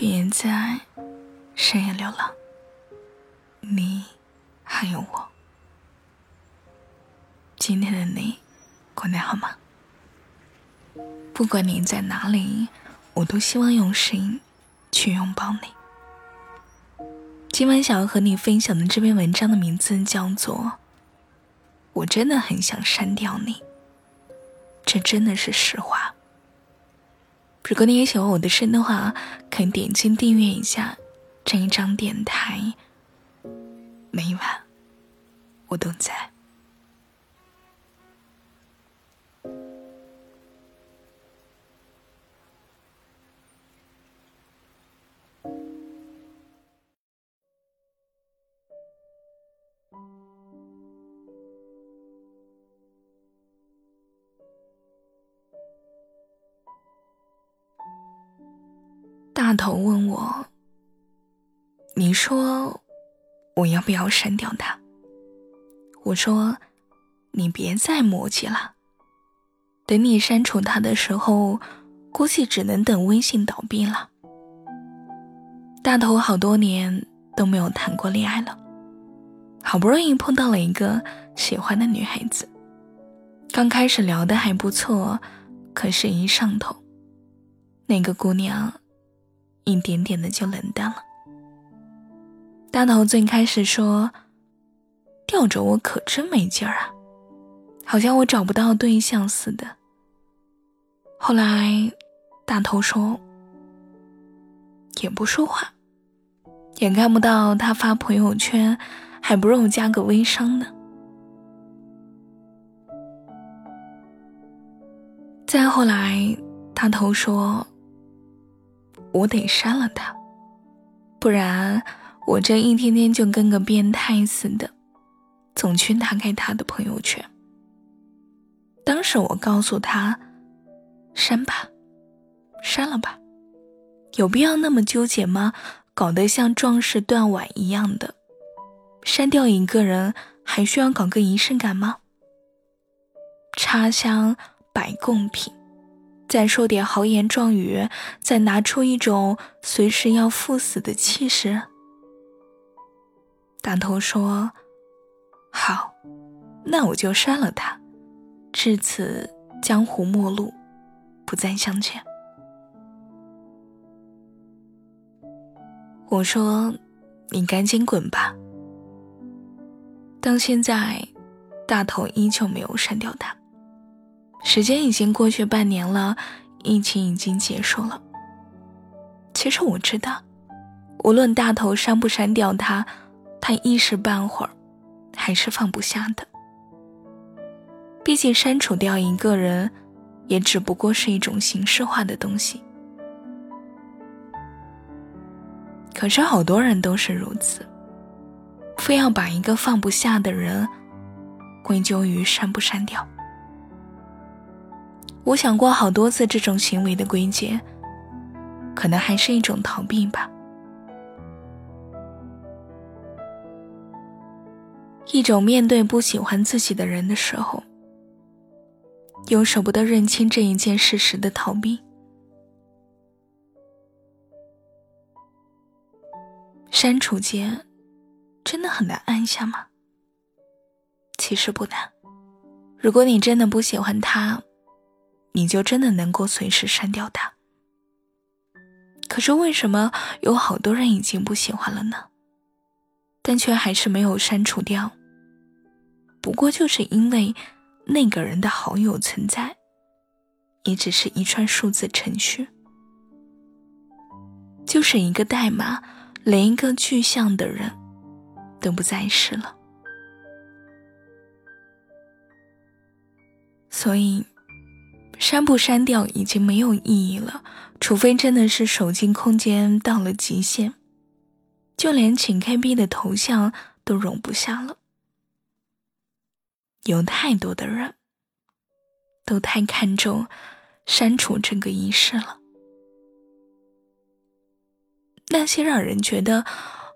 别再深夜流浪，你还有我。今天的你过得好吗？不管你在哪里，我都希望用声音去拥抱你。今晚想要和你分享的这篇文章的名字叫做《我真的很想删掉你》，这真的是实话。如果你也喜欢我的声的话，可以点击订阅一下这一张电台。每晚我都在。大头问我：“你说我要不要删掉他？”我说：“你别再磨叽了，等你删除他的时候，估计只能等微信倒闭了。”大头好多年都没有谈过恋爱了，好不容易碰到了一个喜欢的女孩子，刚开始聊的还不错，可是，一上头，那个姑娘。一点点的就冷淡了。大头最开始说：“吊着我可真没劲儿啊，好像我找不到对象似的。”后来，大头说：“也不说话，也看不到他发朋友圈，还不如加个微商呢。”再后来，大头说。我得删了他，不然我这一天天就跟个变态似的，总去打开他的朋友圈。当时我告诉他：“删吧，删了吧，有必要那么纠结吗？搞得像壮士断腕一样的，删掉一个人还需要搞个仪式感吗？插香摆贡品。”再说点豪言壮语，再拿出一种随时要赴死的气势。大头说：“好，那我就删了他，至此江湖陌路，不再相见。”我说：“你赶紧滚吧。”到现在，大头依旧没有删掉他。时间已经过去半年了，疫情已经结束了。其实我知道，无论大头删不删掉他，他一时半会儿还是放不下的。毕竟删除掉一个人，也只不过是一种形式化的东西。可是好多人都是如此，非要把一个放不下的人归咎于删不删掉。我想过好多次这种行为的归结，可能还是一种逃避吧，一种面对不喜欢自己的人的时候，又舍不得认清这一件事实的逃避。删除键真的很难按下吗？其实不难，如果你真的不喜欢他。你就真的能够随时删掉他？可是为什么有好多人已经不喜欢了呢？但却还是没有删除掉？不过就是因为那个人的好友存在，也只是一串数字程序，就是一个代码，连一个具象的人都不再是了。所以。删不删掉已经没有意义了，除非真的是手机空间到了极限，就连请 KB 的头像都容不下了。有太多的人都太看重删除这个仪式了，那些让人觉得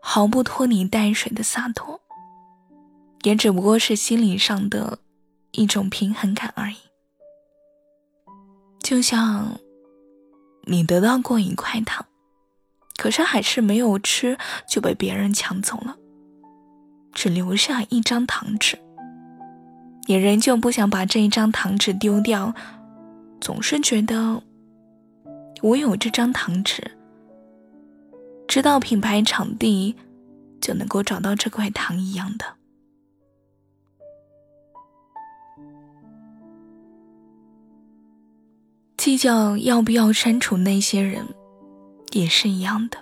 毫不拖泥带水的洒脱，也只不过是心理上的一种平衡感而已。就像你得到过一块糖，可是还是没有吃就被别人抢走了，只留下一张糖纸。你仍旧不想把这一张糖纸丢掉，总是觉得我有这张糖纸，知道品牌场地就能够找到这块糖一样的。计较要不要删除那些人，也是一样的。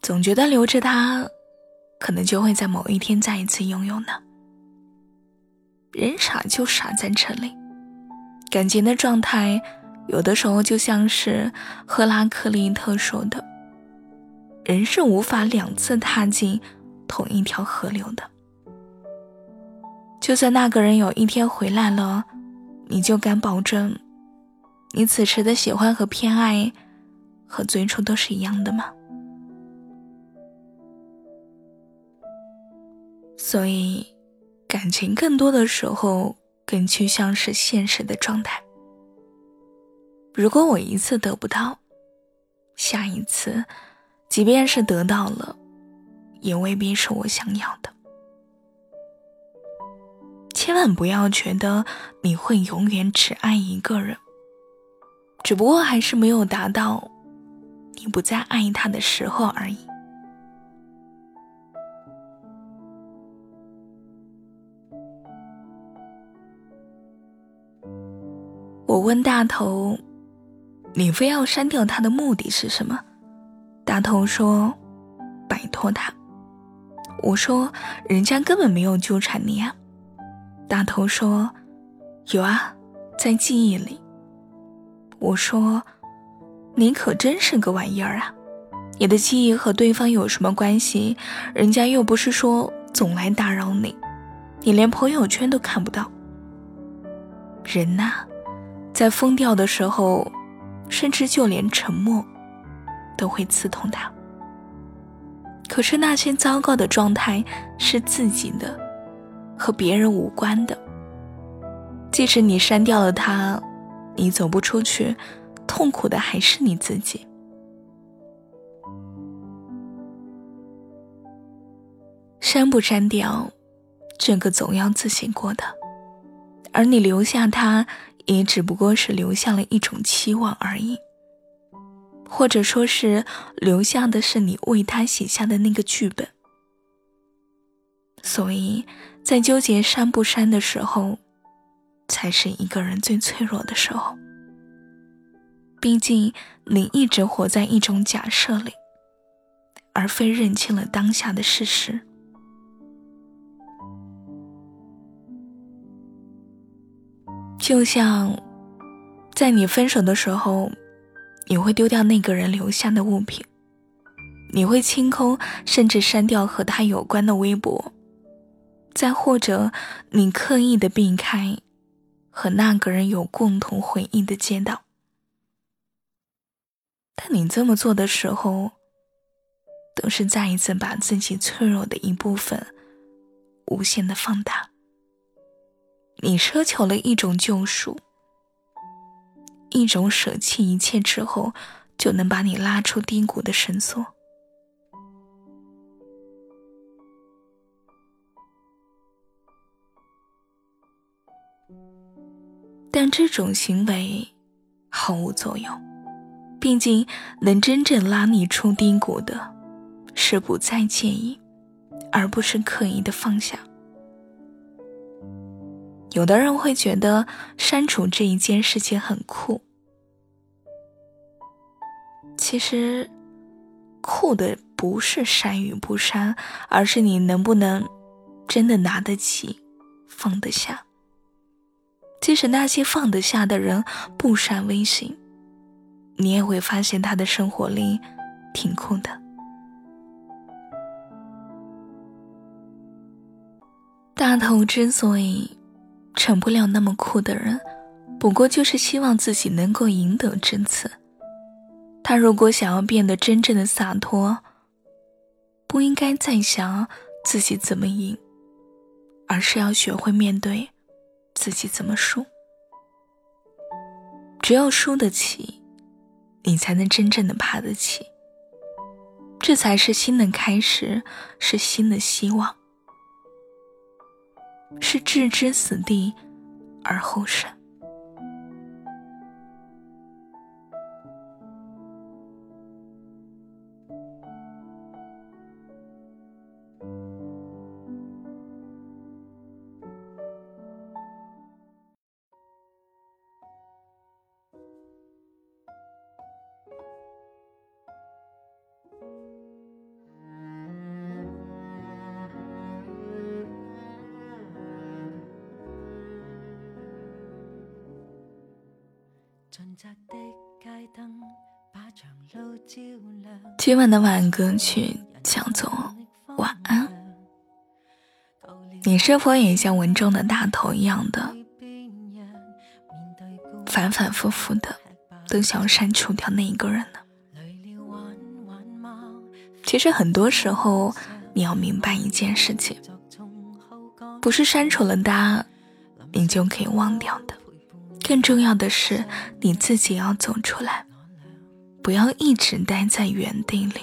总觉得留着他，可能就会在某一天再一次拥有呢。人傻就傻在这里，感情的状态有的时候就像是赫拉克利特说的：“人是无法两次踏进同一条河流的。就算那个人有一天回来了，你就敢保证，你此时的喜欢和偏爱和最初都是一样的吗？”所以。感情更多的时候更趋向是现实的状态。如果我一次得不到，下一次，即便是得到了，也未必是我想要的。千万不要觉得你会永远只爱一个人，只不过还是没有达到你不再爱他的时候而已。我问大头：“你非要删掉他的目的是什么？”大头说：“摆脱他。”我说：“人家根本没有纠缠你啊。”大头说：“有啊，在记忆里。”我说：“你可真是个玩意儿啊！你的记忆和对方有什么关系？人家又不是说总来打扰你，你连朋友圈都看不到。人呐。”在疯掉的时候，甚至就连沉默都会刺痛他。可是那些糟糕的状态是自己的，和别人无关的。即使你删掉了他，你走不出去，痛苦的还是你自己。删不删掉，这个总要自己过的。而你留下他。也只不过是留下了一种期望而已，或者说是留下的是你为他写下的那个剧本。所以在纠结删不删的时候，才是一个人最脆弱的时候。毕竟你一直活在一种假设里，而非认清了当下的事实。就像，在你分手的时候，你会丢掉那个人留下的物品，你会清空甚至删掉和他有关的微博，再或者你刻意的避开和那个人有共同回忆的街道。但你这么做的时候，都是再一次把自己脆弱的一部分无限的放大。你奢求了一种救赎，一种舍弃一切之后就能把你拉出低谷的绳索。但这种行为毫无作用，毕竟能真正拉你出低谷的，是不再介意，而不是刻意的放下。有的人会觉得删除这一件事情很酷，其实酷的不是删与不删，而是你能不能真的拿得起、放得下。即使那些放得下的人不删微信，你也会发现他的生活里挺酷的。大头之所以。成不了那么酷的人，不过就是希望自己能够赢得这次。他如果想要变得真正的洒脱，不应该再想自己怎么赢，而是要学会面对自己怎么输。只要输得起，你才能真正的爬得起。这才是新的开始，是新的希望，是置之死地而后生。今晚的晚安歌曲叫做《晚安》。你是否也像文中的大头一样的，反反复复的都想删除掉那一个人呢？其实很多时候，你要明白一件事情，不是删除了他，你就可以忘掉的。更重要的是，你自己要走出来，不要一直待在原地里。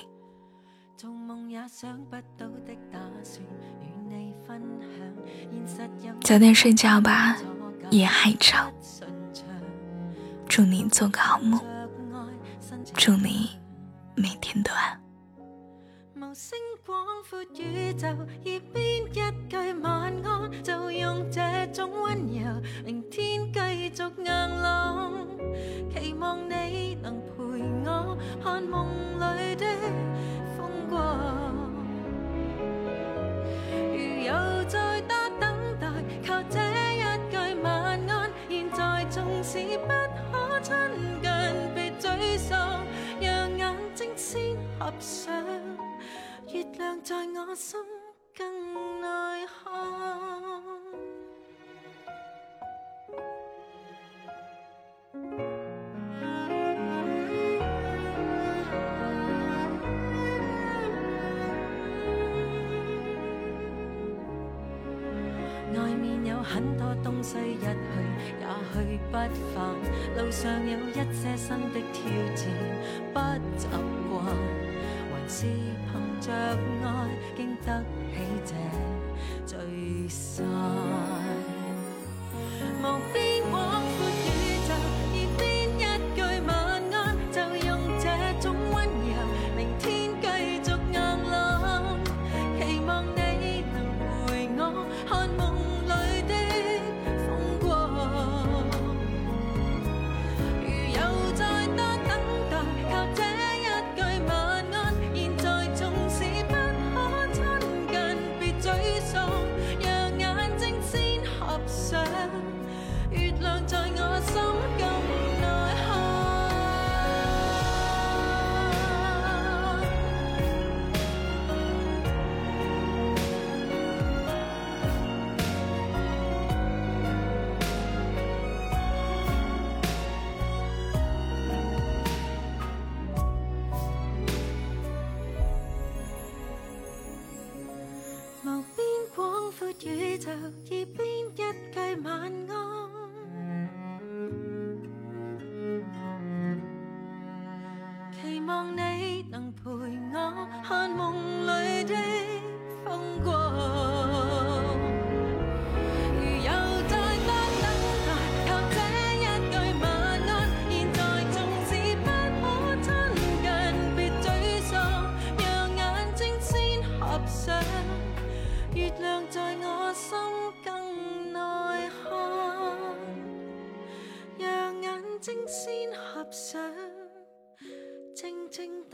早点睡觉吧，夜还长。祝你做个好梦，祝你每天都安。无星广阔宇宙，耳边一句晚安，就用这种温柔，明天继续硬朗。期望你能陪我看梦里的在我心更内看，外面有很多东西一去也去不返，路上有一些新的挑战，不习惯，是凭。着爱，经得起这聚散。宇宙耳边一句晚安，睛先合上，静静